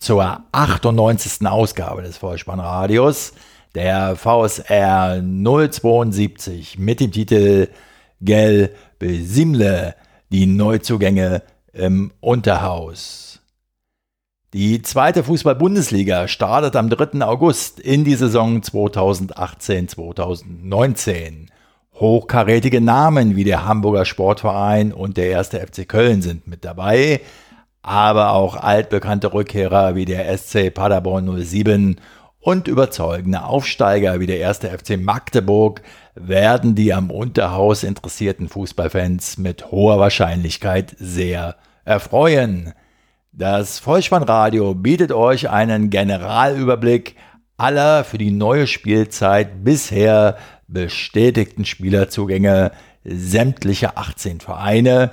zur 98. Ausgabe des Vollspannradios, der VSR 072 mit dem Titel Gel Besimle, die Neuzugänge im Unterhaus. Die zweite Fußball-Bundesliga startet am 3. August in die Saison 2018-2019. Hochkarätige Namen wie der Hamburger Sportverein und der erste FC Köln sind mit dabei aber auch altbekannte Rückkehrer wie der SC Paderborn 07 und überzeugende Aufsteiger wie der erste FC Magdeburg werden die am Unterhaus interessierten Fußballfans mit hoher Wahrscheinlichkeit sehr erfreuen. Das Vollspannradio bietet euch einen Generalüberblick aller für die neue Spielzeit bisher bestätigten Spielerzugänge sämtlicher 18 Vereine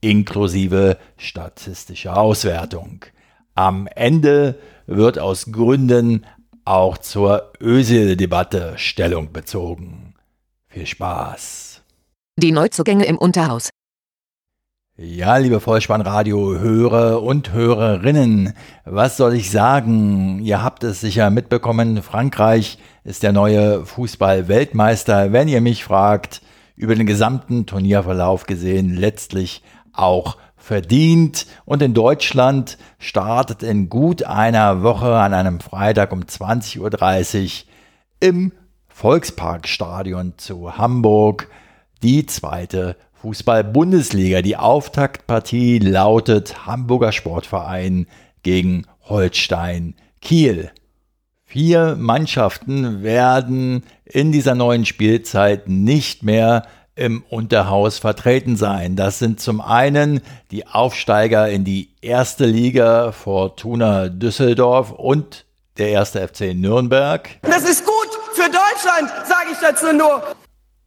inklusive statistischer Auswertung. Am Ende wird aus Gründen auch zur Ösil-Debatte Stellung bezogen. Viel Spaß. Die Neuzugänge im Unterhaus. Ja, liebe Vollspannradio-Hörer und Hörerinnen, was soll ich sagen? Ihr habt es sicher mitbekommen, Frankreich ist der neue Fußball-Weltmeister. Wenn ihr mich fragt, über den gesamten Turnierverlauf gesehen, letztlich auch verdient. Und in Deutschland startet in gut einer Woche an einem Freitag um 20.30 Uhr im Volksparkstadion zu Hamburg die zweite Fußball-Bundesliga. Die Auftaktpartie lautet Hamburger Sportverein gegen Holstein Kiel. Vier Mannschaften werden in dieser neuen Spielzeit nicht mehr im Unterhaus vertreten sein. Das sind zum einen die Aufsteiger in die erste Liga Fortuna Düsseldorf und der erste FC Nürnberg. Das ist gut für Deutschland, sage ich dazu nur.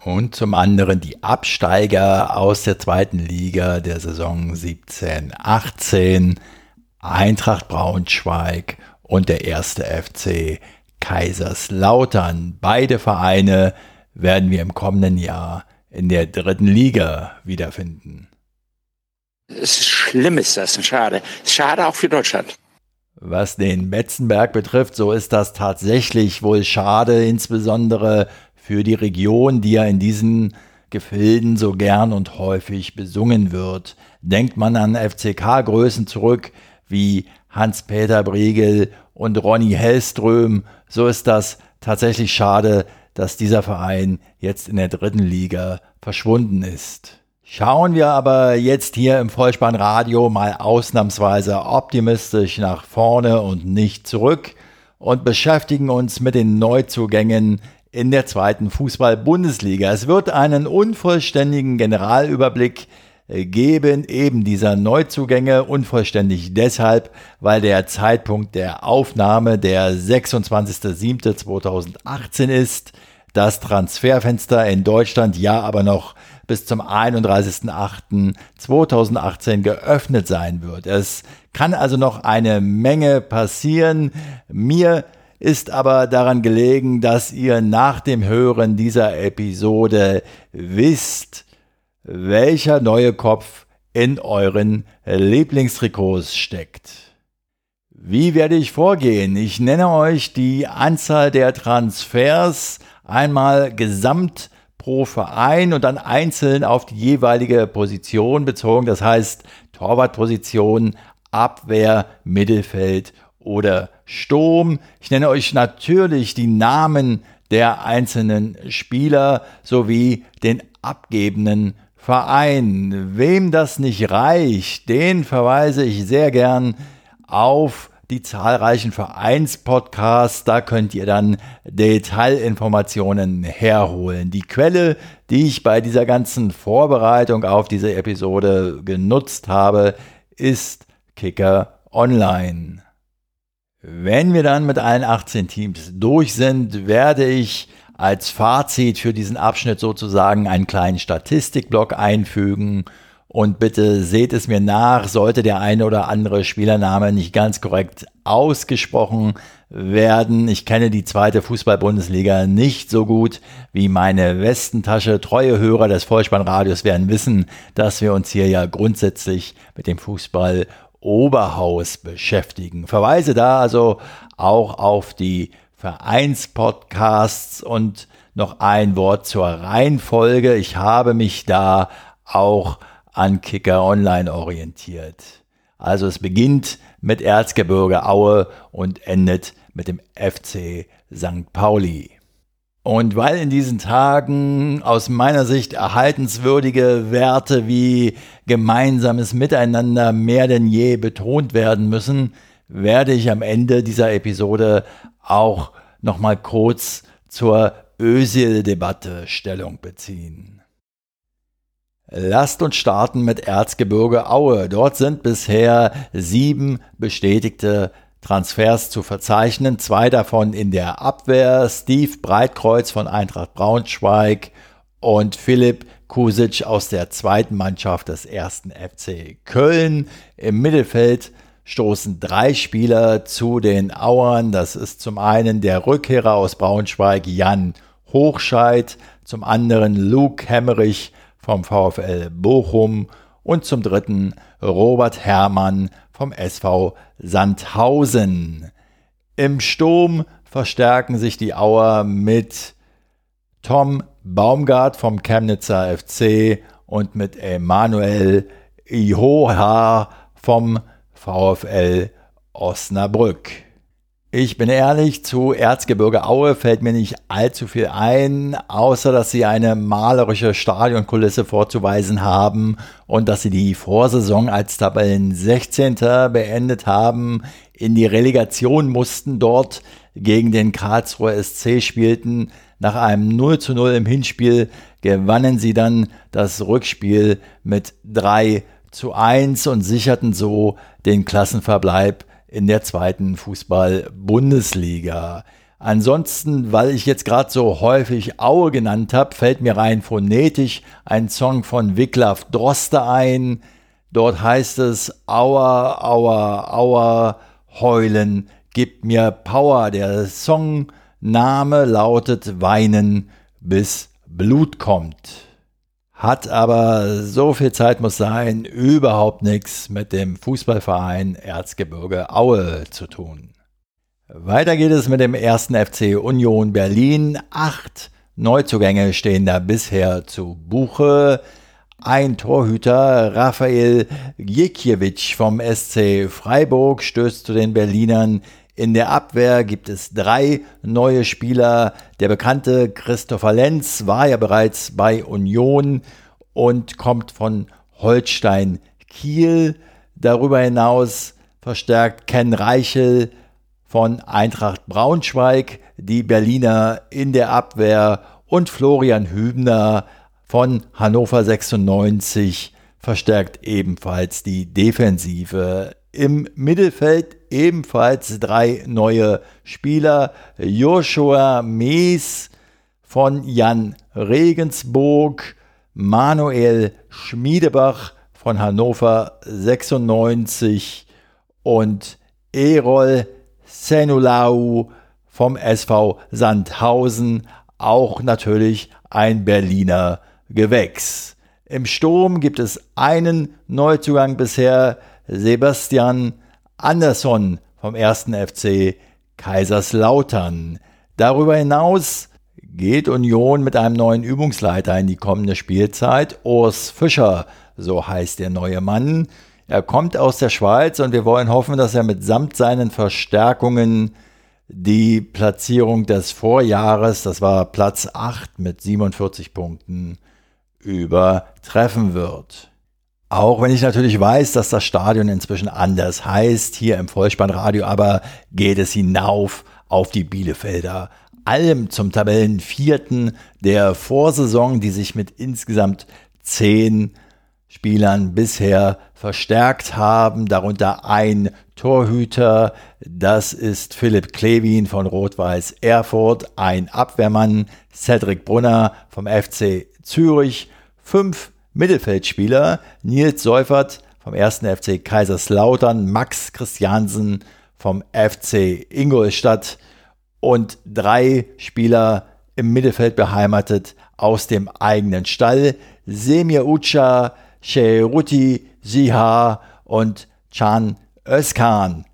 Und zum anderen die Absteiger aus der zweiten Liga der Saison 17-18, Eintracht Braunschweig und der erste FC Kaiserslautern. Beide Vereine werden wir im kommenden Jahr in der dritten Liga wiederfinden. Es ist schlimm ist das, schade. Schade auch für Deutschland. Was den Betzenberg betrifft, so ist das tatsächlich wohl schade, insbesondere für die Region, die ja in diesen Gefilden so gern und häufig besungen wird. Denkt man an FCK-Größen zurück wie Hans-Peter Briegel und Ronny Hellström, so ist das tatsächlich schade, dass dieser Verein jetzt in der dritten Liga verschwunden ist. Schauen wir aber jetzt hier im Vollspannradio mal ausnahmsweise optimistisch nach vorne und nicht zurück und beschäftigen uns mit den Neuzugängen in der zweiten Fußball-Bundesliga. Es wird einen unvollständigen Generalüberblick geben eben dieser Neuzugänge unvollständig deshalb, weil der Zeitpunkt der Aufnahme der 26.07.2018 ist, das Transferfenster in Deutschland ja aber noch bis zum 31.08.2018 geöffnet sein wird. Es kann also noch eine Menge passieren. Mir ist aber daran gelegen, dass ihr nach dem Hören dieser Episode wisst, welcher neue Kopf in euren Lieblingstrikots steckt. Wie werde ich vorgehen? Ich nenne euch die Anzahl der Transfers einmal gesamt pro Verein und dann einzeln auf die jeweilige Position bezogen. Das heißt Torwartposition, Abwehr, Mittelfeld oder Sturm. Ich nenne euch natürlich die Namen der einzelnen Spieler sowie den abgebenden Verein. Wem das nicht reicht, den verweise ich sehr gern auf die zahlreichen Vereinspodcasts. Da könnt ihr dann Detailinformationen herholen. Die Quelle, die ich bei dieser ganzen Vorbereitung auf diese Episode genutzt habe, ist Kicker Online. Wenn wir dann mit allen 18 Teams durch sind, werde ich als Fazit für diesen Abschnitt sozusagen einen kleinen Statistikblock einfügen. Und bitte seht es mir nach, sollte der eine oder andere Spielername nicht ganz korrekt ausgesprochen werden. Ich kenne die zweite Fußball-Bundesliga nicht so gut wie meine Westentasche. Treue Hörer des Vollspannradios werden wissen, dass wir uns hier ja grundsätzlich mit dem Fußball Oberhaus beschäftigen. Verweise da also auch auf die Vereinspodcasts und noch ein Wort zur Reihenfolge. Ich habe mich da auch an Kicker Online orientiert. Also es beginnt mit Erzgebirge Aue und endet mit dem FC St. Pauli. Und weil in diesen Tagen aus meiner Sicht erhaltenswürdige Werte wie gemeinsames Miteinander mehr denn je betont werden müssen, werde ich am Ende dieser Episode auch nochmal kurz zur Ösil-Debatte Stellung beziehen. Lasst uns starten mit Erzgebirge Aue. Dort sind bisher sieben bestätigte Transfers zu verzeichnen. Zwei davon in der Abwehr. Steve Breitkreuz von Eintracht Braunschweig und Philipp Kusic aus der zweiten Mannschaft des ersten FC Köln. Im Mittelfeld stoßen drei Spieler zu den Auern. Das ist zum einen der Rückkehrer aus Braunschweig Jan Hochscheid, zum anderen Luke Hemmerich vom VfL Bochum und zum dritten Robert Herrmann vom SV Sandhausen. Im Sturm verstärken sich die Auer mit Tom Baumgart vom Chemnitzer FC und mit Emanuel Ihoha vom VfL Osnabrück. Ich bin ehrlich, zu Erzgebirge Aue fällt mir nicht allzu viel ein, außer dass sie eine malerische Stadionkulisse vorzuweisen haben und dass sie die Vorsaison als Tabellen 16. beendet haben, in die Relegation mussten, dort gegen den Karlsruher SC spielten. Nach einem 0 zu 0 im Hinspiel gewannen sie dann das Rückspiel mit 3 zu 1 und sicherten so den Klassenverbleib in der zweiten Fußball-Bundesliga. Ansonsten, weil ich jetzt gerade so häufig Aue genannt habe, fällt mir rein phonetisch ein Song von Wiglaf Droste ein. Dort heißt es Aua, Aua, Aua, heulen, gib mir Power. Der Songname lautet Weinen, bis Blut kommt hat aber so viel Zeit muss sein, überhaupt nichts mit dem Fußballverein Erzgebirge Aue zu tun. Weiter geht es mit dem ersten FC Union Berlin. Acht Neuzugänge stehen da bisher zu Buche. Ein Torhüter, Raphael Gikiewicz vom SC Freiburg, stößt zu den Berlinern in der Abwehr gibt es drei neue Spieler. Der bekannte Christopher Lenz war ja bereits bei Union und kommt von Holstein Kiel. Darüber hinaus verstärkt Ken Reichel von Eintracht Braunschweig die Berliner in der Abwehr und Florian Hübner von Hannover 96 verstärkt ebenfalls die Defensive. Im Mittelfeld ebenfalls drei neue Spieler. Joshua Mees von Jan Regensburg, Manuel Schmiedebach von Hannover 96 und Erol Senulau vom SV Sandhausen, auch natürlich ein Berliner Gewächs. Im Sturm gibt es einen Neuzugang bisher, Sebastian Andersson vom 1. FC Kaiserslautern. Darüber hinaus geht Union mit einem neuen Übungsleiter in die kommende Spielzeit. Urs Fischer, so heißt der neue Mann. Er kommt aus der Schweiz und wir wollen hoffen, dass er mitsamt seinen Verstärkungen die Platzierung des Vorjahres, das war Platz 8 mit 47 Punkten, übertreffen wird. Auch wenn ich natürlich weiß, dass das Stadion inzwischen anders heißt, hier im Vollspannradio, aber geht es hinauf auf die Bielefelder. Allem zum Tabellenvierten der Vorsaison, die sich mit insgesamt zehn Spielern bisher verstärkt haben, darunter ein Torhüter, das ist Philipp Klevin von Rot-Weiß Erfurt, ein Abwehrmann Cedric Brunner vom FC Zürich, fünf Mittelfeldspieler Nils Seufert vom 1. FC Kaiserslautern, Max Christiansen vom FC Ingolstadt und drei Spieler im Mittelfeld beheimatet aus dem eigenen Stall, Semir Ucha, Sheruti Siha und Chan Özkan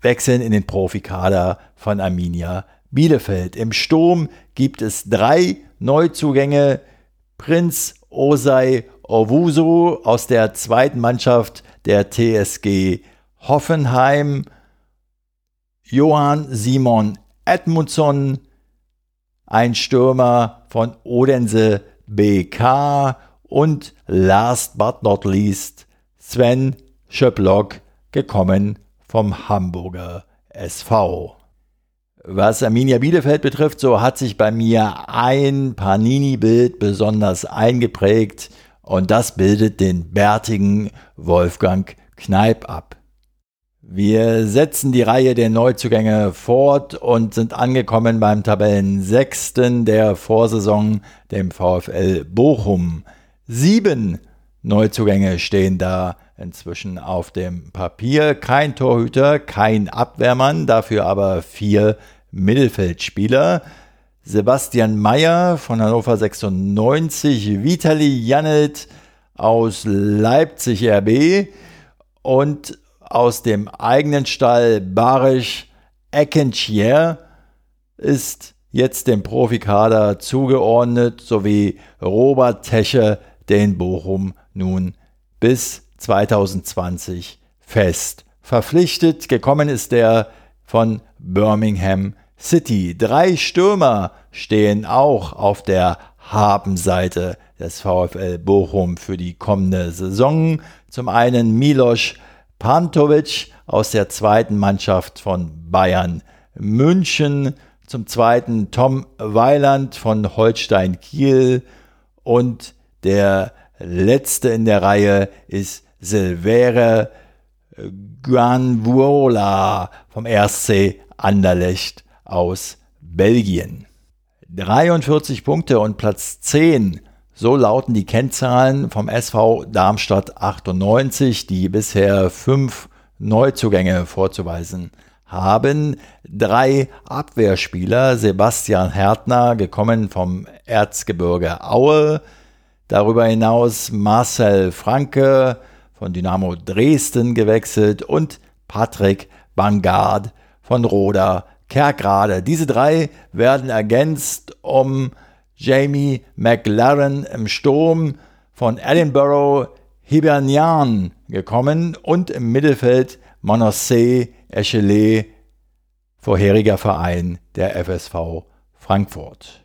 wechseln in den Profikader von Arminia Bielefeld. Im Sturm gibt es drei Neuzugänge. Prinz Osei Owusu aus der zweiten Mannschaft der TSG Hoffenheim, Johann Simon Edmundsson, ein Stürmer von Odense BK und last but not least Sven Schöpplock, gekommen vom Hamburger SV. Was Arminia Bielefeld betrifft, so hat sich bei mir ein Panini-Bild besonders eingeprägt und das bildet den bärtigen Wolfgang Kneip ab. Wir setzen die Reihe der Neuzugänge fort und sind angekommen beim Tabellensechsten der Vorsaison, dem VfL Bochum. Sieben Neuzugänge stehen da inzwischen auf dem Papier. Kein Torhüter, kein Abwehrmann, dafür aber vier Mittelfeldspieler. Sebastian Mayer von Hannover 96, Vitali Janelt aus Leipzig RB und aus dem eigenen Stall Barisch Eckenchier ist jetzt dem Profikader zugeordnet, sowie Robert Teche, den Bochum nun bis 2020 fest verpflichtet. Gekommen ist der von Birmingham City. Drei Stürmer stehen auch auf der Habenseite des VfL Bochum für die kommende Saison. Zum einen Milos Pantovic aus der zweiten Mannschaft von Bayern München, zum zweiten Tom Weiland von Holstein Kiel und der letzte in der Reihe ist Silvere Guanvuola vom RC Anderlecht aus Belgien. 43 Punkte und Platz 10, so lauten die Kennzahlen vom SV Darmstadt 98, die bisher fünf Neuzugänge vorzuweisen haben. Drei Abwehrspieler, Sebastian Härtner, gekommen vom Erzgebirge Aue, darüber hinaus Marcel Franke von Dynamo Dresden gewechselt und Patrick Bangard von Roda Kerkrade. Diese drei werden ergänzt um Jamie McLaren im Sturm von Edinburgh Hibernian gekommen und im Mittelfeld Monossé Echelet, vorheriger Verein der FSV Frankfurt.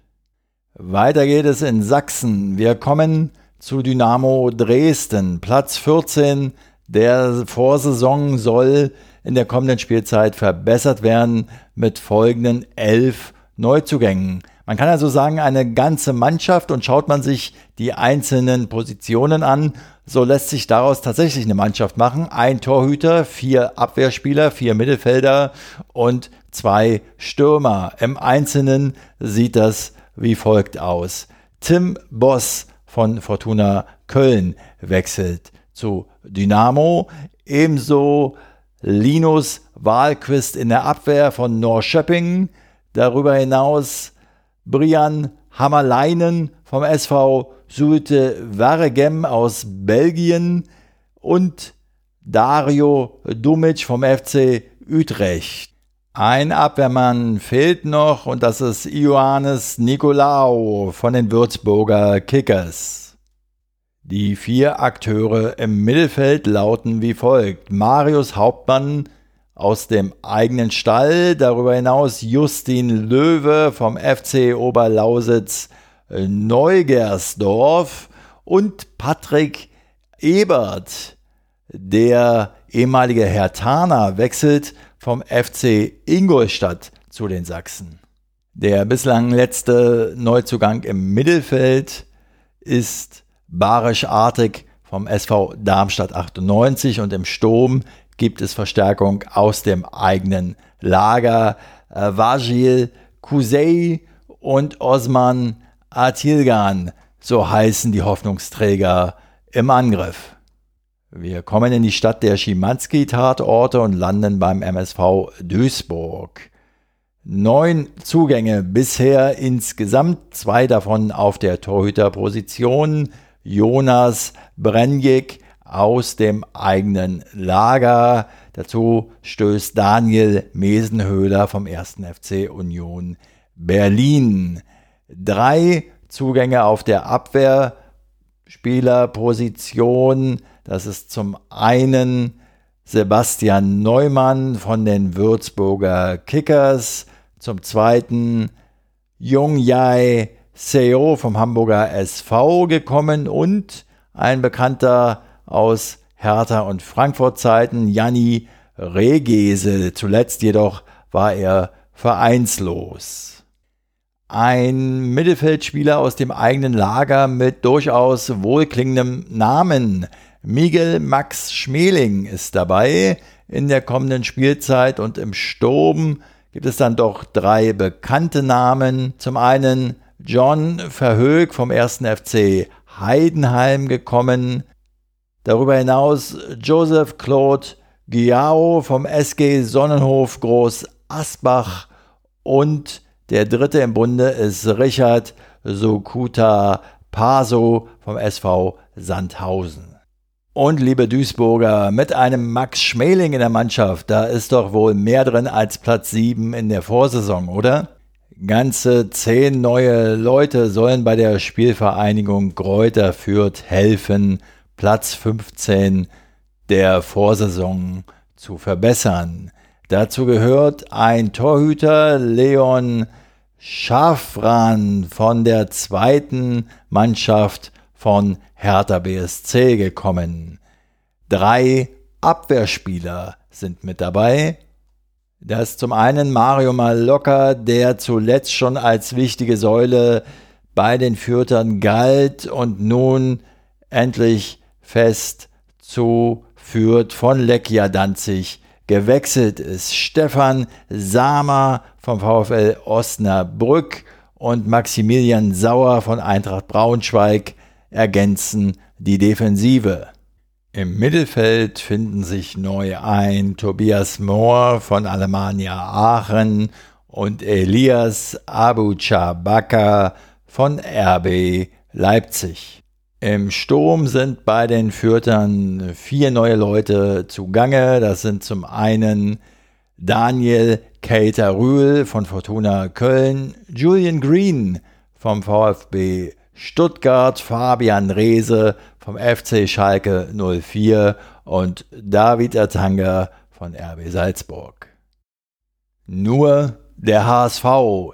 Weiter geht es in Sachsen. Wir kommen zu Dynamo Dresden. Platz 14 der Vorsaison soll in der kommenden Spielzeit verbessert werden mit folgenden elf Neuzugängen. Man kann also sagen, eine ganze Mannschaft und schaut man sich die einzelnen Positionen an, so lässt sich daraus tatsächlich eine Mannschaft machen. Ein Torhüter, vier Abwehrspieler, vier Mittelfelder und zwei Stürmer. Im Einzelnen sieht das wie folgt aus. Tim Boss von Fortuna Köln wechselt zu Dynamo. Ebenso Linus Wahlquist in der Abwehr von Norrköping. Darüber hinaus Brian Hammerleinen vom SV Sulte Waregem aus Belgien und Dario Dumic vom FC Utrecht. Ein Abwehrmann fehlt noch und das ist Ioannis Nikolaou von den Würzburger Kickers. Die vier Akteure im Mittelfeld lauten wie folgt: Marius Hauptmann aus dem eigenen Stall, darüber hinaus Justin Löwe vom FC Oberlausitz Neugersdorf und Patrick Ebert, der ehemalige Herr Hertaner, wechselt vom FC Ingolstadt zu den Sachsen. Der bislang letzte Neuzugang im Mittelfeld ist Barisch Artig vom SV Darmstadt 98 und im Sturm gibt es Verstärkung aus dem eigenen Lager. Äh, Vajil Kusei und Osman Atilgan, so heißen die Hoffnungsträger im Angriff. Wir kommen in die Stadt der Schimanski-Tatorte und landen beim MSV Duisburg. Neun Zugänge bisher insgesamt, zwei davon auf der Torhüterposition. Jonas Brenjik aus dem eigenen Lager. Dazu stößt Daniel Mesenhöhler vom 1. FC Union Berlin. Drei Zugänge auf der Abwehrspielerposition. Das ist zum einen Sebastian Neumann von den Würzburger Kickers, zum zweiten Jung Jae Seo vom Hamburger SV gekommen und ein Bekannter aus Hertha und Frankfurt Zeiten, Janni Regese. Zuletzt jedoch war er vereinslos. Ein Mittelfeldspieler aus dem eigenen Lager mit durchaus wohlklingendem Namen. Miguel Max Schmeling ist dabei in der kommenden Spielzeit und im Sturm gibt es dann doch drei bekannte Namen. Zum einen John Verhoek vom 1. FC Heidenheim gekommen. Darüber hinaus Joseph Claude Giao vom SG Sonnenhof Groß Asbach und der dritte im Bunde ist Richard Sokuta Paso vom SV Sandhausen. Und liebe Duisburger, mit einem Max Schmeling in der Mannschaft, da ist doch wohl mehr drin als Platz 7 in der Vorsaison, oder? Ganze zehn neue Leute sollen bei der Spielvereinigung Kräuter Fürth helfen, Platz 15 der Vorsaison zu verbessern. Dazu gehört ein Torhüter Leon Schafran von der zweiten Mannschaft von Hertha BSC gekommen. Drei Abwehrspieler sind mit dabei. Das ist zum einen Mario Malocca, der zuletzt schon als wichtige Säule bei den Fürtern galt und nun endlich fest zu Fürth von Lekia Danzig gewechselt ist. Stefan Sama vom VfL Osnabrück und Maximilian Sauer von Eintracht Braunschweig ergänzen die Defensive. Im Mittelfeld finden sich neu ein Tobias Mohr von Alemannia Aachen und Elias Abu Chabaka von RB Leipzig. Im Sturm sind bei den Fürtern vier neue Leute zugange. Das sind zum einen Daniel Keita Rühl von Fortuna Köln, Julian Green vom VfB Stuttgart, Fabian Reese vom FC Schalke 04 und David Atanga von RB Salzburg. Nur der HSV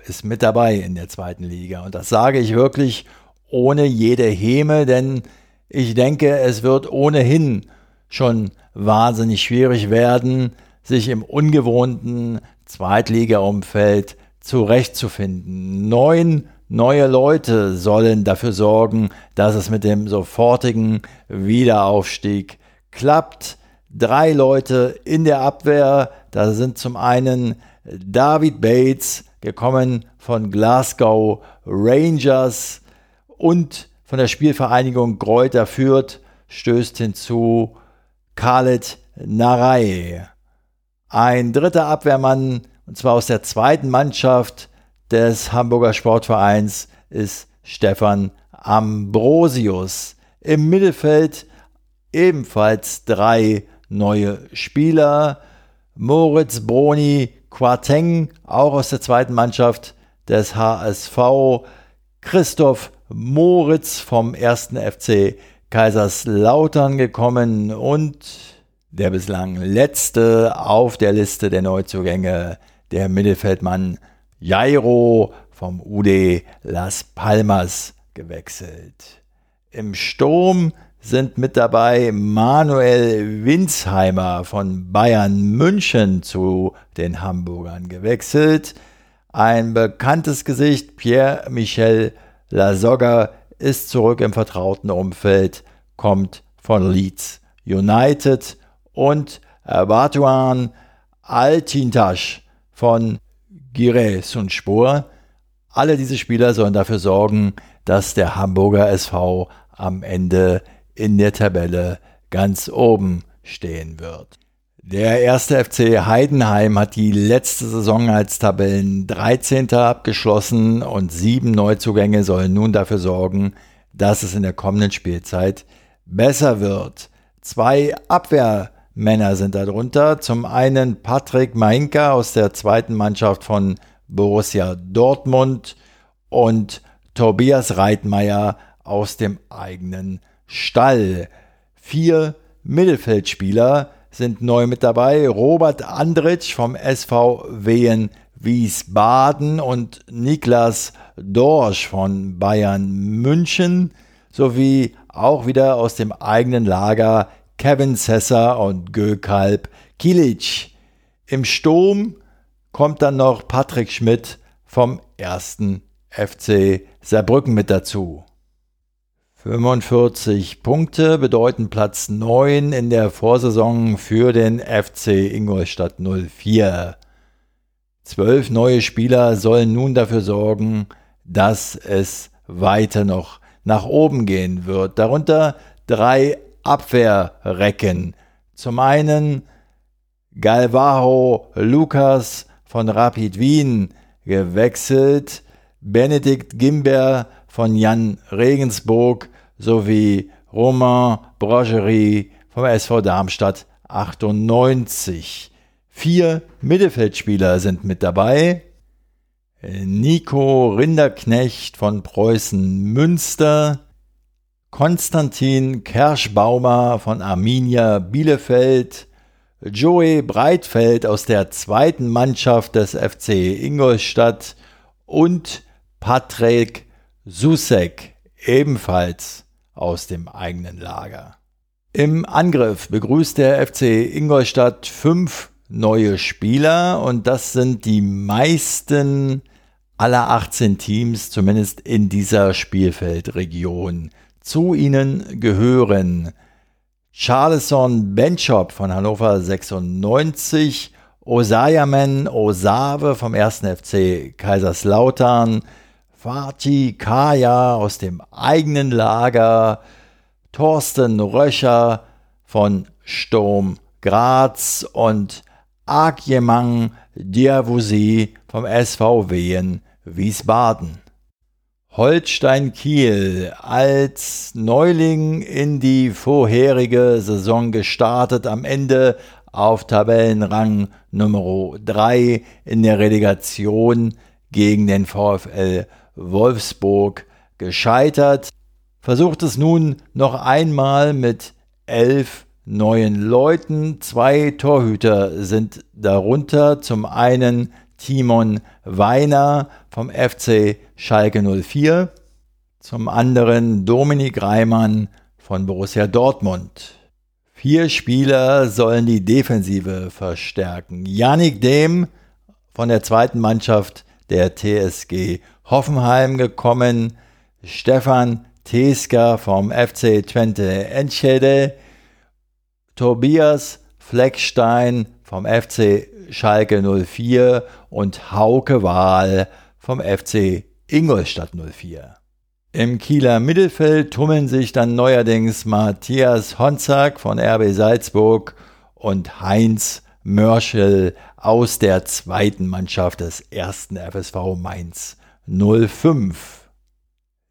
ist mit dabei in der zweiten Liga und das sage ich wirklich ohne jede Häme, denn ich denke, es wird ohnehin schon wahnsinnig schwierig werden, sich im ungewohnten Zweitliga-Umfeld zurechtzufinden. Neun neue Leute sollen dafür sorgen, dass es mit dem sofortigen Wiederaufstieg klappt. Drei Leute in der Abwehr, da sind zum einen David Bates, gekommen von Glasgow Rangers, und von der Spielvereinigung Gräuter Fürth stößt hinzu Khaled Narei. Ein dritter Abwehrmann, und zwar aus der zweiten Mannschaft des Hamburger Sportvereins, ist Stefan Ambrosius. Im Mittelfeld ebenfalls drei neue Spieler. Moritz Broni Quateng, auch aus der zweiten Mannschaft des HSV. Christoph Moritz vom 1. FC Kaiserslautern gekommen und der bislang letzte auf der Liste der Neuzugänge, der Mittelfeldmann Jairo vom UD Las Palmas gewechselt. Im Sturm sind mit dabei Manuel Winsheimer von Bayern München zu den Hamburgern gewechselt. Ein bekanntes Gesicht, Pierre Michel La Soga ist zurück im vertrauten Umfeld, kommt von Leeds United und Batuan Altintasch von Giresunspor. Alle diese Spieler sollen dafür sorgen, dass der Hamburger SV am Ende in der Tabelle ganz oben stehen wird. Der erste FC Heidenheim hat die letzte Saison als Tabellen 13. abgeschlossen und sieben Neuzugänge sollen nun dafür sorgen, dass es in der kommenden Spielzeit besser wird. Zwei Abwehrmänner sind darunter. Zum einen Patrick Mainka aus der zweiten Mannschaft von Borussia Dortmund und Tobias Reitmeier aus dem eigenen Stall. Vier Mittelfeldspieler sind neu mit dabei. Robert Andritsch vom SV Wehen Wiesbaden und Niklas Dorsch von Bayern München sowie auch wieder aus dem eigenen Lager Kevin Sesser und Gökalp Kilic. Im Sturm kommt dann noch Patrick Schmidt vom ersten FC Saarbrücken mit dazu. 45 Punkte bedeuten Platz 9 in der Vorsaison für den FC Ingolstadt 04. Zwölf neue Spieler sollen nun dafür sorgen, dass es weiter noch nach oben gehen wird. Darunter drei Abwehrrecken. Zum einen Galvaho Lukas von Rapid Wien gewechselt, Benedikt Gimber von Jan Regensburg sowie Romain Brogerie vom SV Darmstadt 98. Vier Mittelfeldspieler sind mit dabei. Nico Rinderknecht von Preußen Münster, Konstantin Kerschbaumer von Arminia Bielefeld, Joey Breitfeld aus der zweiten Mannschaft des FC Ingolstadt und Patrick Susek ebenfalls aus dem eigenen Lager. Im Angriff begrüßt der FC Ingolstadt fünf neue Spieler und das sind die meisten aller 18 Teams, zumindest in dieser Spielfeldregion. Zu ihnen gehören Charleson Benchop von Hannover 96, Osayaman Osave vom 1. FC Kaiserslautern, Fatih Kaya aus dem eigenen Lager, Thorsten Röcher von Sturm Graz und Agyemang Diavusi vom SV Wehen Wiesbaden. Holstein Kiel als Neuling in die vorherige Saison gestartet, am Ende auf Tabellenrang Nummer 3 in der Relegation gegen den VfL Wolfsburg gescheitert, versucht es nun noch einmal mit elf neuen Leuten. Zwei Torhüter sind darunter. Zum einen Timon Weiner vom FC Schalke 04, zum anderen Dominik Reimann von Borussia Dortmund. Vier Spieler sollen die Defensive verstärken. Yannick Dehm von der zweiten Mannschaft der TSG Hoffenheim gekommen, Stefan Teska vom FC Twente Enschede, Tobias Fleckstein vom FC Schalke 04 und Hauke Wahl vom FC Ingolstadt 04. Im Kieler Mittelfeld tummeln sich dann neuerdings Matthias Honzak von RB Salzburg und Heinz Mörschel aus der zweiten Mannschaft des ersten FSV Mainz 05.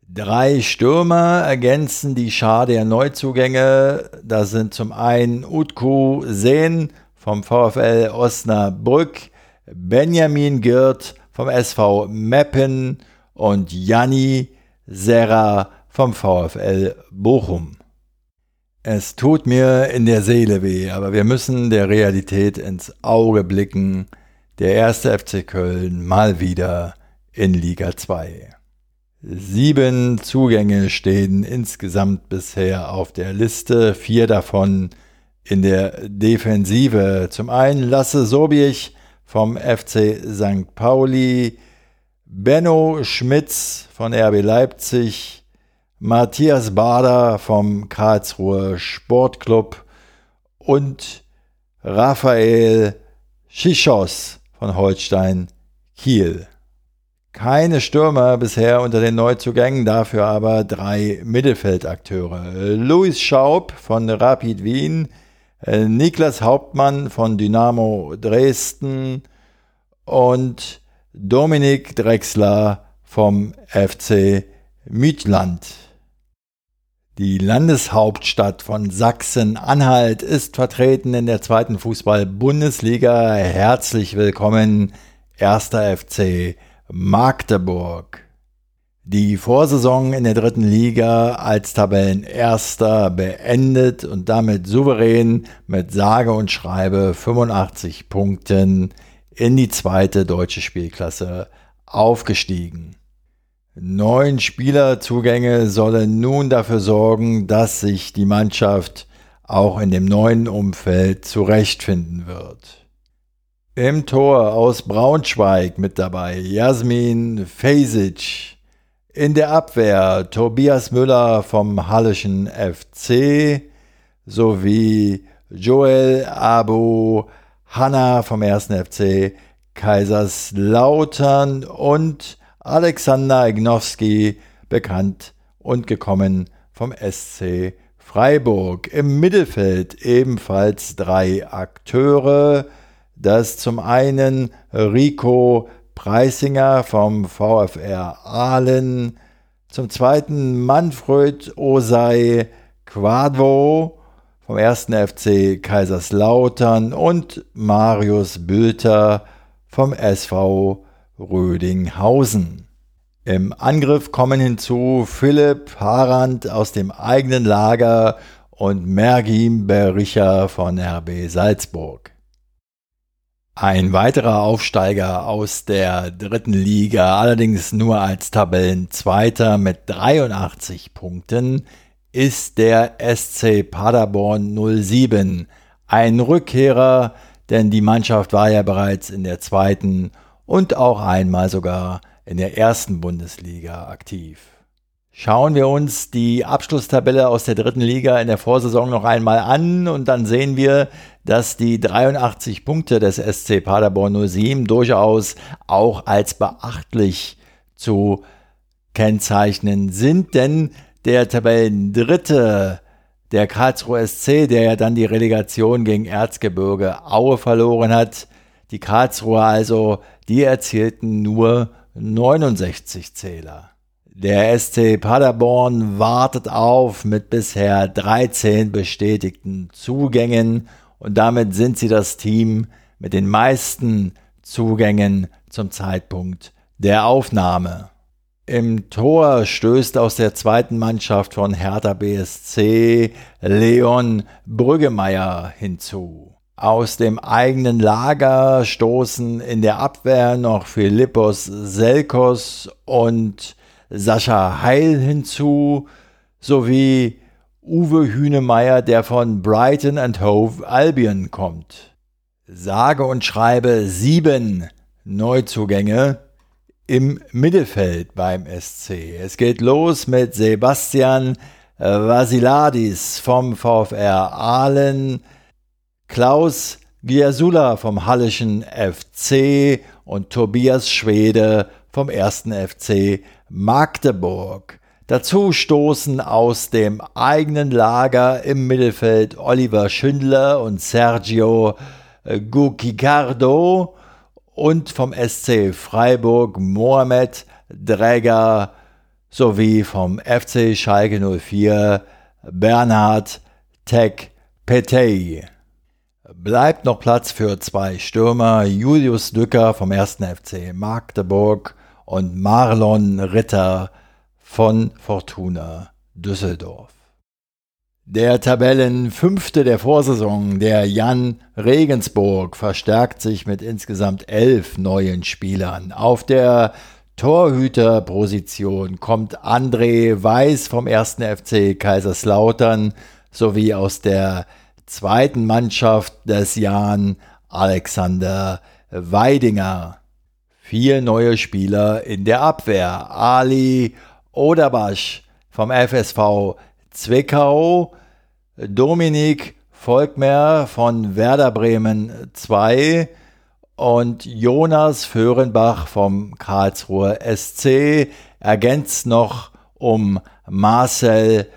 Drei Stürmer ergänzen die Schar der Neuzugänge. Das sind zum einen Utku Sehn vom VfL Osnabrück, Benjamin Girt vom SV Meppen und Janni Serra vom VfL Bochum. Es tut mir in der Seele weh, aber wir müssen der Realität ins Auge blicken. Der erste FC Köln mal wieder in Liga 2. Sieben Zugänge stehen insgesamt bisher auf der Liste, vier davon in der Defensive. Zum einen Lasse Sobich vom FC St. Pauli, Benno Schmitz von RB Leipzig, Matthias Bader vom Karlsruher Sportclub und Raphael Schischos von Holstein Kiel. Keine Stürmer bisher unter den Neuzugängen, dafür aber drei Mittelfeldakteure. Luis Schaub von Rapid Wien, Niklas Hauptmann von Dynamo Dresden und Dominik Drexler vom FC Midland. Die Landeshauptstadt von Sachsen-Anhalt ist vertreten in der zweiten Fußball-Bundesliga. Herzlich willkommen, erster FC Magdeburg. Die Vorsaison in der dritten Liga als Tabellenerster beendet und damit souverän mit sage und schreibe 85 Punkten in die zweite deutsche Spielklasse aufgestiegen. Neun Spielerzugänge sollen nun dafür sorgen, dass sich die Mannschaft auch in dem neuen Umfeld zurechtfinden wird. Im Tor aus Braunschweig mit dabei Jasmin Fejsic. In der Abwehr Tobias Müller vom Hallischen FC sowie Joel Abu Hanna vom 1. FC Kaiserslautern und Alexander Ignowski, bekannt und gekommen vom SC Freiburg. Im Mittelfeld ebenfalls drei Akteure dass zum einen Rico Preisinger vom VfR Aalen, zum zweiten Manfred Osei Quadvo vom 1. FC Kaiserslautern und Marius Bülter vom SV Rödinghausen. Im Angriff kommen hinzu Philipp Harand aus dem eigenen Lager und Mergim Bericher von RB Salzburg. Ein weiterer Aufsteiger aus der dritten Liga, allerdings nur als Tabellenzweiter mit 83 Punkten, ist der SC Paderborn 07. Ein Rückkehrer, denn die Mannschaft war ja bereits in der zweiten und auch einmal sogar in der ersten Bundesliga aktiv. Schauen wir uns die Abschlusstabelle aus der dritten Liga in der Vorsaison noch einmal an und dann sehen wir, dass die 83 Punkte des SC Paderborn 07 durchaus auch als beachtlich zu kennzeichnen sind, denn der Tabellendritte, der Karlsruhe SC, der ja dann die Relegation gegen Erzgebirge Aue verloren hat, die Karlsruher also, die erzielten nur 69 Zähler. Der SC Paderborn wartet auf mit bisher 13 bestätigten Zugängen und damit sind sie das Team mit den meisten Zugängen zum Zeitpunkt der Aufnahme. Im Tor stößt aus der zweiten Mannschaft von Hertha BSC Leon Brüggemeier hinzu. Aus dem eigenen Lager stoßen in der Abwehr noch Philippos Selkos und Sascha Heil hinzu, sowie Uwe Hünemeyer, der von Brighton and Hove Albion kommt. Sage und schreibe sieben Neuzugänge im Mittelfeld beim SC. Es geht los mit Sebastian Vasiladis vom VfR Aalen, Klaus Giasula vom Hallischen FC und Tobias Schwede vom 1. FC Magdeburg. Dazu stoßen aus dem eigenen Lager im Mittelfeld Oliver Schindler und Sergio Gucicardo und vom SC Freiburg Mohamed Dräger sowie vom FC Schalke 04 Bernhard Tech Petey. Bleibt noch Platz für zwei Stürmer, Julius Dücker vom 1. FC Magdeburg und Marlon Ritter von Fortuna Düsseldorf. Der Tabellenfünfte der Vorsaison, der Jan Regensburg, verstärkt sich mit insgesamt elf neuen Spielern. Auf der Torhüterposition kommt André Weiß vom 1. FC Kaiserslautern sowie aus der zweiten Mannschaft des Jan Alexander Weidinger. Vier neue Spieler in der Abwehr. Ali Oderbasch vom FSV Zwickau, Dominik Volkmer von Werder Bremen 2 und Jonas Föhrenbach vom Karlsruher SC ergänzt noch um Marcel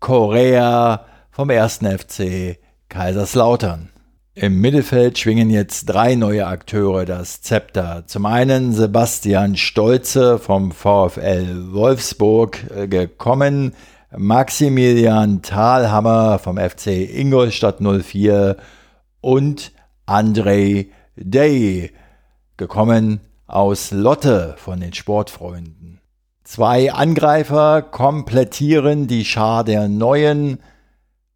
Correa vom 1. FC Kaiserslautern. Im Mittelfeld schwingen jetzt drei neue Akteure das Zepter. Zum einen Sebastian Stolze vom VfL Wolfsburg äh, gekommen, Maximilian Thalhammer vom FC Ingolstadt 04 und Andrei Day, gekommen aus Lotte von den Sportfreunden. Zwei Angreifer komplettieren die Schar der Neuen,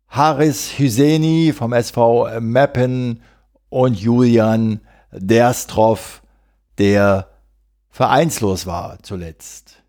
Haris Hüseni vom SV Meppen und Julian Derstroff, der vereinslos war zuletzt.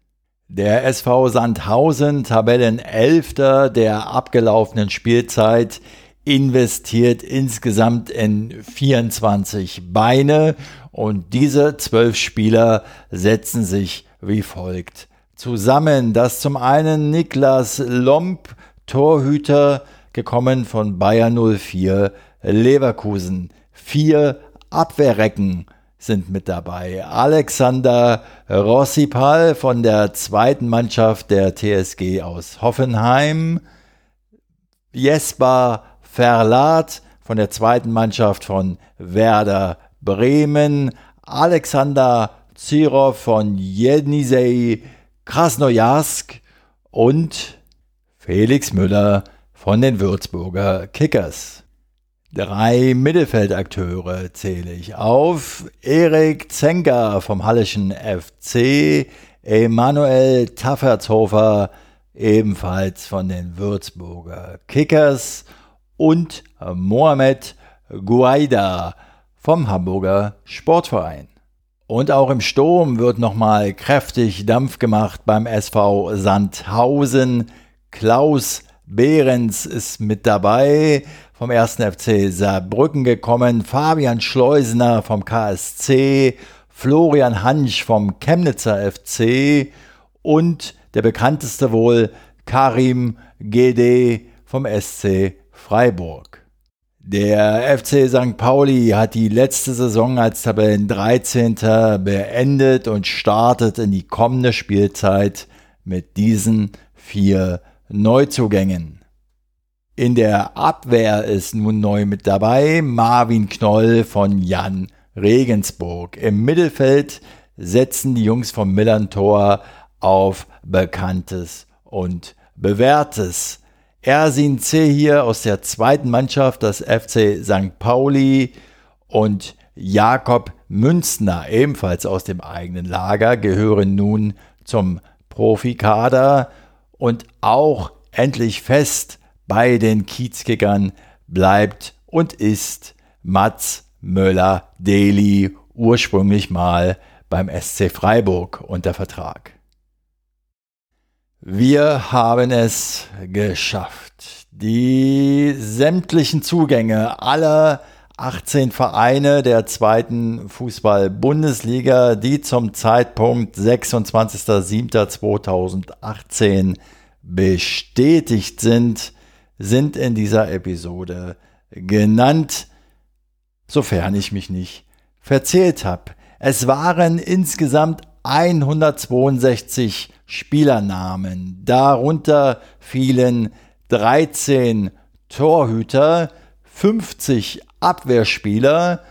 Der SV Sandhausen, Tabellenelfter der abgelaufenen Spielzeit, investiert insgesamt in 24 Beine und diese zwölf Spieler setzen sich wie folgt zusammen. Das zum einen Niklas Lomp, Torhüter, gekommen von Bayer 04 Leverkusen. Vier Abwehrrecken sind mit dabei. Alexander Rossipal von der zweiten Mannschaft der TSG aus Hoffenheim. Jesper Verlat von der zweiten Mannschaft von Werder Bremen. Alexander Zirov von Jenisej Krasnojarsk und Felix Müller von den Würzburger Kickers. Drei Mittelfeldakteure zähle ich auf. Erik Zenker vom Hallischen FC, Emanuel Taffertshofer ebenfalls von den Würzburger Kickers und Mohamed Guaida vom Hamburger Sportverein. Und auch im Sturm wird nochmal kräftig Dampf gemacht beim SV Sandhausen. Klaus Behrens ist mit dabei, vom 1. FC Saarbrücken gekommen, Fabian Schleusener vom KSC, Florian Hansch vom Chemnitzer FC und der bekannteste wohl Karim GD vom SC Freiburg. Der FC St. Pauli hat die letzte Saison als Tabellen 13. beendet und startet in die kommende Spielzeit mit diesen vier Neuzugängen. In der Abwehr ist nun neu mit dabei Marvin Knoll von Jan Regensburg. Im Mittelfeld setzen die Jungs vom Millantor auf Bekanntes und Bewährtes. Ersin C. hier aus der zweiten Mannschaft des FC St. Pauli und Jakob Münzner, ebenfalls aus dem eigenen Lager, gehören nun zum Profikader und auch endlich fest bei den Kiezkickern bleibt und ist Mats Möller-Deli ursprünglich mal beim SC Freiburg unter Vertrag. Wir haben es geschafft. Die sämtlichen Zugänge aller 18 Vereine der zweiten Fußball-Bundesliga, die zum Zeitpunkt 26.07.2018 bestätigt sind, sind in dieser Episode genannt, sofern ich mich nicht verzählt habe. Es waren insgesamt 162 Spielernamen. Darunter fielen 13 Torhüter, 50 Abwehrspieler,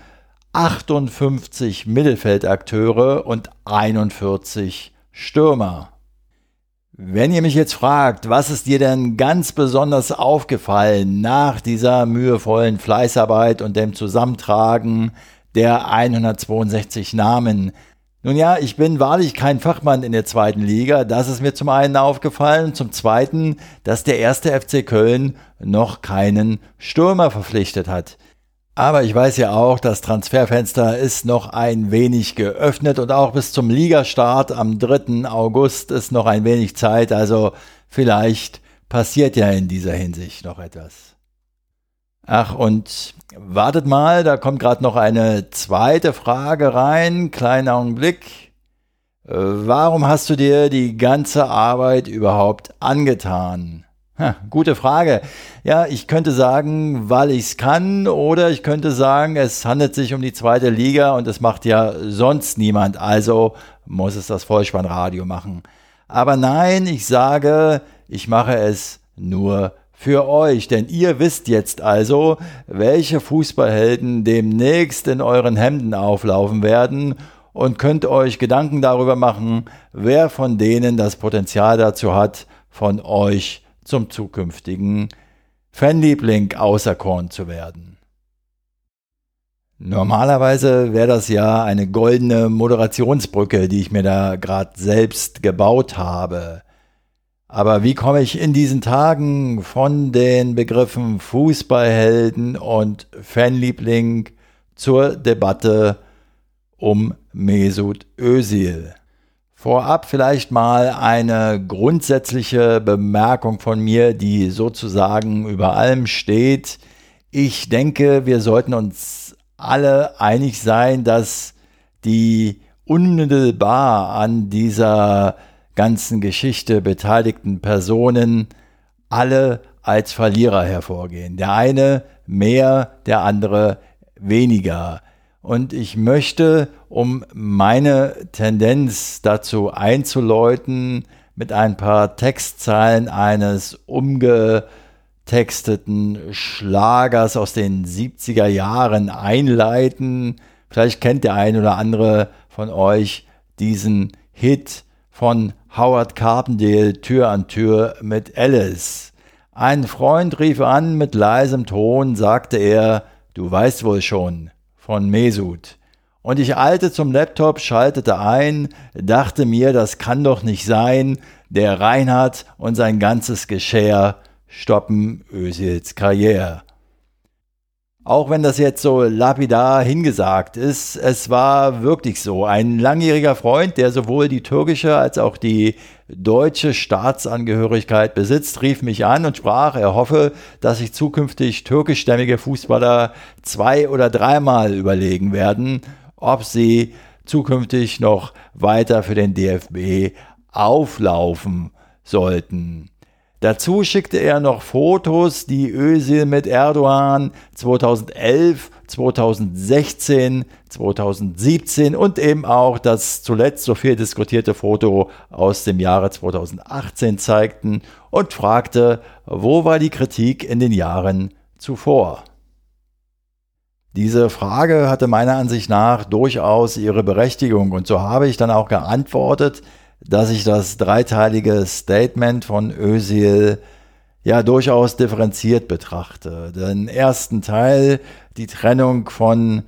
58 Mittelfeldakteure und 41 Stürmer. Wenn ihr mich jetzt fragt, was ist dir denn ganz besonders aufgefallen nach dieser mühevollen Fleißarbeit und dem Zusammentragen der 162 Namen, nun ja, ich bin wahrlich kein Fachmann in der zweiten Liga. Das ist mir zum einen aufgefallen. Zum zweiten, dass der erste FC Köln noch keinen Stürmer verpflichtet hat. Aber ich weiß ja auch, das Transferfenster ist noch ein wenig geöffnet und auch bis zum Ligastart am 3. August ist noch ein wenig Zeit. Also vielleicht passiert ja in dieser Hinsicht noch etwas. Ach, und wartet mal, da kommt gerade noch eine zweite Frage rein. Kleiner Augenblick. Warum hast du dir die ganze Arbeit überhaupt angetan? Gute Frage. Ja, ich könnte sagen, weil ich es kann, oder ich könnte sagen, es handelt sich um die zweite Liga und es macht ja sonst niemand, also muss es das Vollspannradio machen. Aber nein, ich sage, ich mache es nur für euch, denn ihr wisst jetzt also, welche Fußballhelden demnächst in euren Hemden auflaufen werden und könnt euch Gedanken darüber machen, wer von denen das Potenzial dazu hat, von euch zum zukünftigen Fanliebling auserkoren zu werden. Normalerweise wäre das ja eine goldene Moderationsbrücke, die ich mir da gerade selbst gebaut habe. Aber wie komme ich in diesen Tagen von den Begriffen Fußballhelden und Fanliebling zur Debatte um Mesut Özil. Vorab vielleicht mal eine grundsätzliche Bemerkung von mir, die sozusagen über allem steht. Ich denke, wir sollten uns alle einig sein, dass die unmittelbar an dieser ganzen Geschichte beteiligten Personen alle als Verlierer hervorgehen. Der eine mehr, der andere weniger. Und ich möchte, um meine Tendenz dazu einzuläuten, mit ein paar Textzeilen eines umgetexteten Schlagers aus den 70er Jahren einleiten. Vielleicht kennt der ein oder andere von euch diesen Hit von Howard Carpendale Tür an Tür mit Alice. Ein Freund rief an mit leisem Ton, sagte er, du weißt wohl schon, von Mesut. Und ich eilte zum Laptop, schaltete ein, dachte mir, das kann doch nicht sein, der Reinhard und sein ganzes Geschär stoppen Özils Karriere. Auch wenn das jetzt so lapidar hingesagt ist, es war wirklich so. Ein langjähriger Freund, der sowohl die türkische als auch die deutsche Staatsangehörigkeit besitzt, rief mich an und sprach, er hoffe, dass sich zukünftig türkischstämmige Fußballer zwei oder dreimal überlegen werden, ob sie zukünftig noch weiter für den DFB auflaufen sollten. Dazu schickte er noch Fotos, die Özil mit Erdogan 2011, 2016, 2017 und eben auch das zuletzt so viel diskutierte Foto aus dem Jahre 2018 zeigten und fragte, wo war die Kritik in den Jahren zuvor? Diese Frage hatte meiner Ansicht nach durchaus ihre Berechtigung und so habe ich dann auch geantwortet, dass ich das dreiteilige Statement von Özil ja durchaus differenziert betrachte. Den ersten Teil, die Trennung von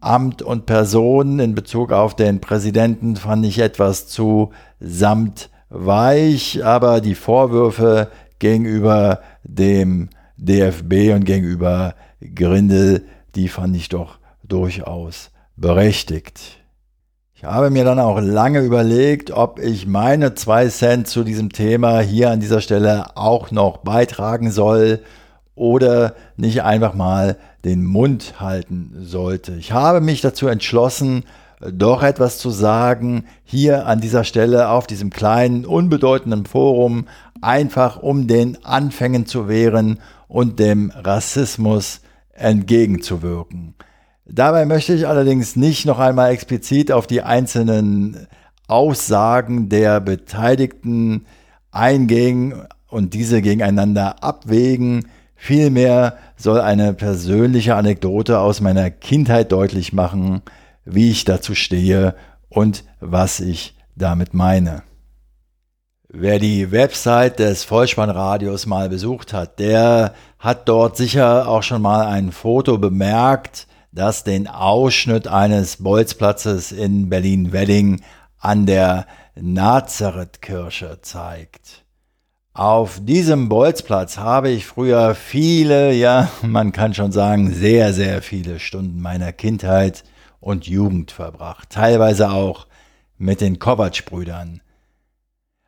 Amt und Person in Bezug auf den Präsidenten, fand ich etwas zu samtweich, aber die Vorwürfe gegenüber dem DFB und gegenüber Grindel, die fand ich doch durchaus berechtigt. Ich habe mir dann auch lange überlegt, ob ich meine zwei Cent zu diesem Thema hier an dieser Stelle auch noch beitragen soll oder nicht einfach mal den Mund halten sollte. Ich habe mich dazu entschlossen, doch etwas zu sagen, hier an dieser Stelle auf diesem kleinen, unbedeutenden Forum, einfach um den Anfängen zu wehren und dem Rassismus entgegenzuwirken. Dabei möchte ich allerdings nicht noch einmal explizit auf die einzelnen Aussagen der Beteiligten eingehen und diese gegeneinander abwägen. Vielmehr soll eine persönliche Anekdote aus meiner Kindheit deutlich machen, wie ich dazu stehe und was ich damit meine. Wer die Website des Vollspannradios mal besucht hat, der hat dort sicher auch schon mal ein Foto bemerkt, das den Ausschnitt eines Bolzplatzes in Berlin-Wedding an der Nazarethkirche zeigt. Auf diesem Bolzplatz habe ich früher viele, ja, man kann schon sagen, sehr, sehr viele Stunden meiner Kindheit und Jugend verbracht, teilweise auch mit den Kovac-Brüdern.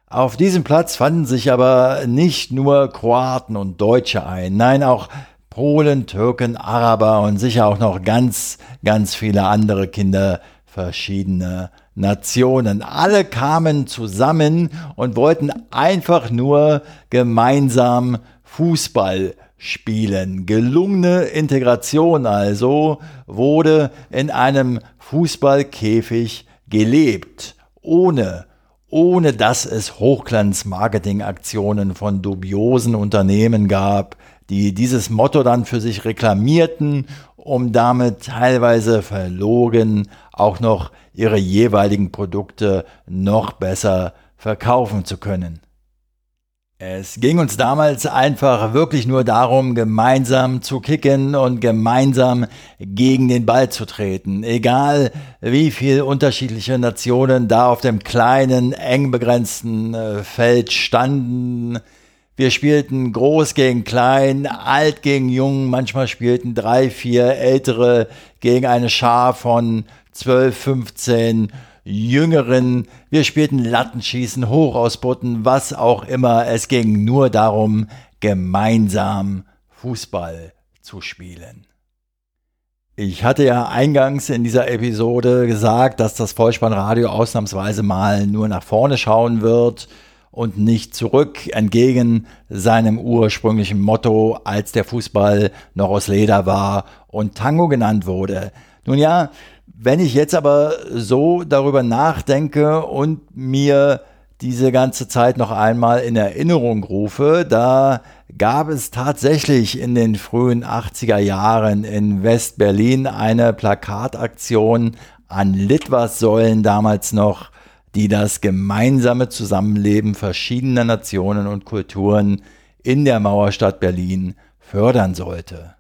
Auf diesem Platz fanden sich aber nicht nur Kroaten und Deutsche ein, nein, auch Polen, Türken, Araber und sicher auch noch ganz, ganz viele andere Kinder verschiedene Nationen. Alle kamen zusammen und wollten einfach nur gemeinsam Fußball spielen. Gelungene Integration also wurde in einem Fußballkäfig gelebt, ohne ohne dass es Hochglanz-Marketing-Aktionen von dubiosen Unternehmen gab, die dieses Motto dann für sich reklamierten, um damit teilweise verlogen auch noch ihre jeweiligen Produkte noch besser verkaufen zu können. Es ging uns damals einfach wirklich nur darum, gemeinsam zu kicken und gemeinsam gegen den Ball zu treten. Egal wie viele unterschiedliche Nationen da auf dem kleinen, eng begrenzten äh, Feld standen. Wir spielten groß gegen klein, alt gegen jung, manchmal spielten drei, vier ältere gegen eine Schar von zwölf, fünfzehn Jüngeren. Wir spielten Lattenschießen, Hochausboten, was auch immer. Es ging nur darum, gemeinsam Fußball zu spielen. Ich hatte ja eingangs in dieser Episode gesagt, dass das Vollspannradio ausnahmsweise mal nur nach vorne schauen wird und nicht zurück, entgegen seinem ursprünglichen Motto, als der Fußball noch aus Leder war und Tango genannt wurde. Nun ja, wenn ich jetzt aber so darüber nachdenke und mir diese ganze Zeit noch einmal in Erinnerung rufe, da gab es tatsächlich in den frühen 80er Jahren in West-Berlin eine Plakataktion an Litwas-Säulen damals noch, die das gemeinsame Zusammenleben verschiedener Nationen und Kulturen in der Mauerstadt Berlin fördern sollte.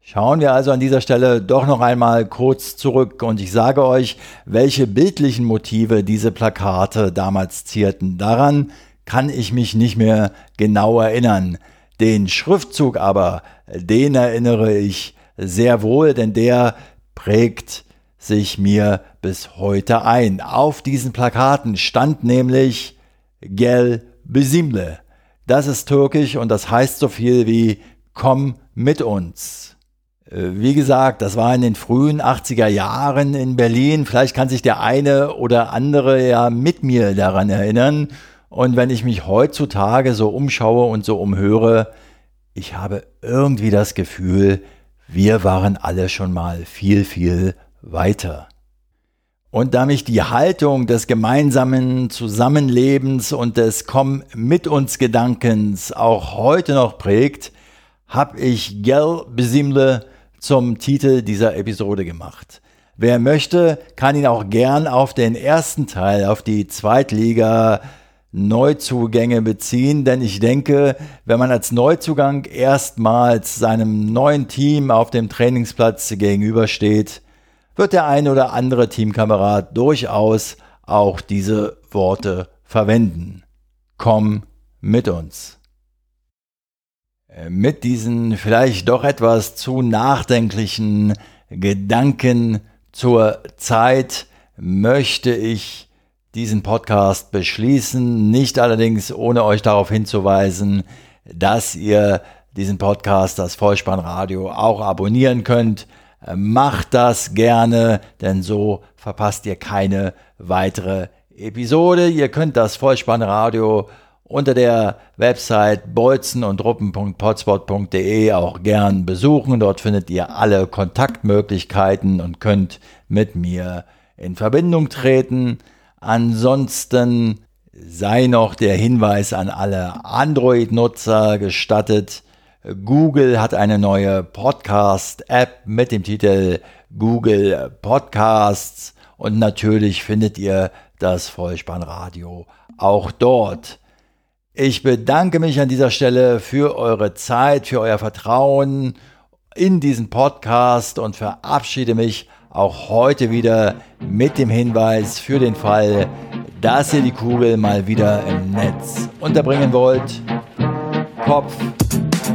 Schauen wir also an dieser Stelle doch noch einmal kurz zurück und ich sage euch, welche bildlichen Motive diese Plakate damals zierten. Daran kann ich mich nicht mehr genau erinnern. Den Schriftzug aber, den erinnere ich sehr wohl, denn der prägt sich mir bis heute ein. Auf diesen Plakaten stand nämlich Gel Bizimle. Das ist türkisch und das heißt so viel wie komm mit uns. Äh, wie gesagt, das war in den frühen 80er Jahren in Berlin. Vielleicht kann sich der eine oder andere ja mit mir daran erinnern. Und wenn ich mich heutzutage so umschaue und so umhöre, ich habe irgendwie das Gefühl, wir waren alle schon mal viel, viel weiter. Und da mich die Haltung des gemeinsamen Zusammenlebens und des Komm mit uns Gedankens auch heute noch prägt, habe ich Gel Besimle zum Titel dieser Episode gemacht. Wer möchte, kann ihn auch gern auf den ersten Teil, auf die Zweitliga Neuzugänge beziehen, denn ich denke, wenn man als Neuzugang erstmals seinem neuen Team auf dem Trainingsplatz gegenübersteht, wird der ein oder andere Teamkamerad durchaus auch diese Worte verwenden. Komm mit uns. Äh, mit diesen vielleicht doch etwas zu nachdenklichen Gedanken zur Zeit möchte ich diesen Podcast beschließen, nicht allerdings ohne euch darauf hinzuweisen, dass ihr diesen Podcast, das Vollspannradio, auch abonnieren könnt. Äh, macht das gerne, denn so verpasst ihr keine weitere Episode. Ihr könnt das Vollspannradio unter der Website bolzen und ruppen.potspot.de auch gern besuchen. Dort findet ihr alle Kontaktmöglichkeiten und könnt mit mir in Verbindung treten. Ansonsten sei noch der Hinweis an alle Android-Nutzer gestattet. Google hat eine neue Podcast-App mit dem Titel Google Podcasts und natürlich findet ihr das Vollspannradio auch dort. Ich bedanke mich an dieser Stelle für eure Zeit, für euer Vertrauen in diesen Podcast und verabschiede mich auch heute wieder mit dem Hinweis für den Fall, dass ihr die Kugel mal wieder im Netz unterbringen wollt. Kopf,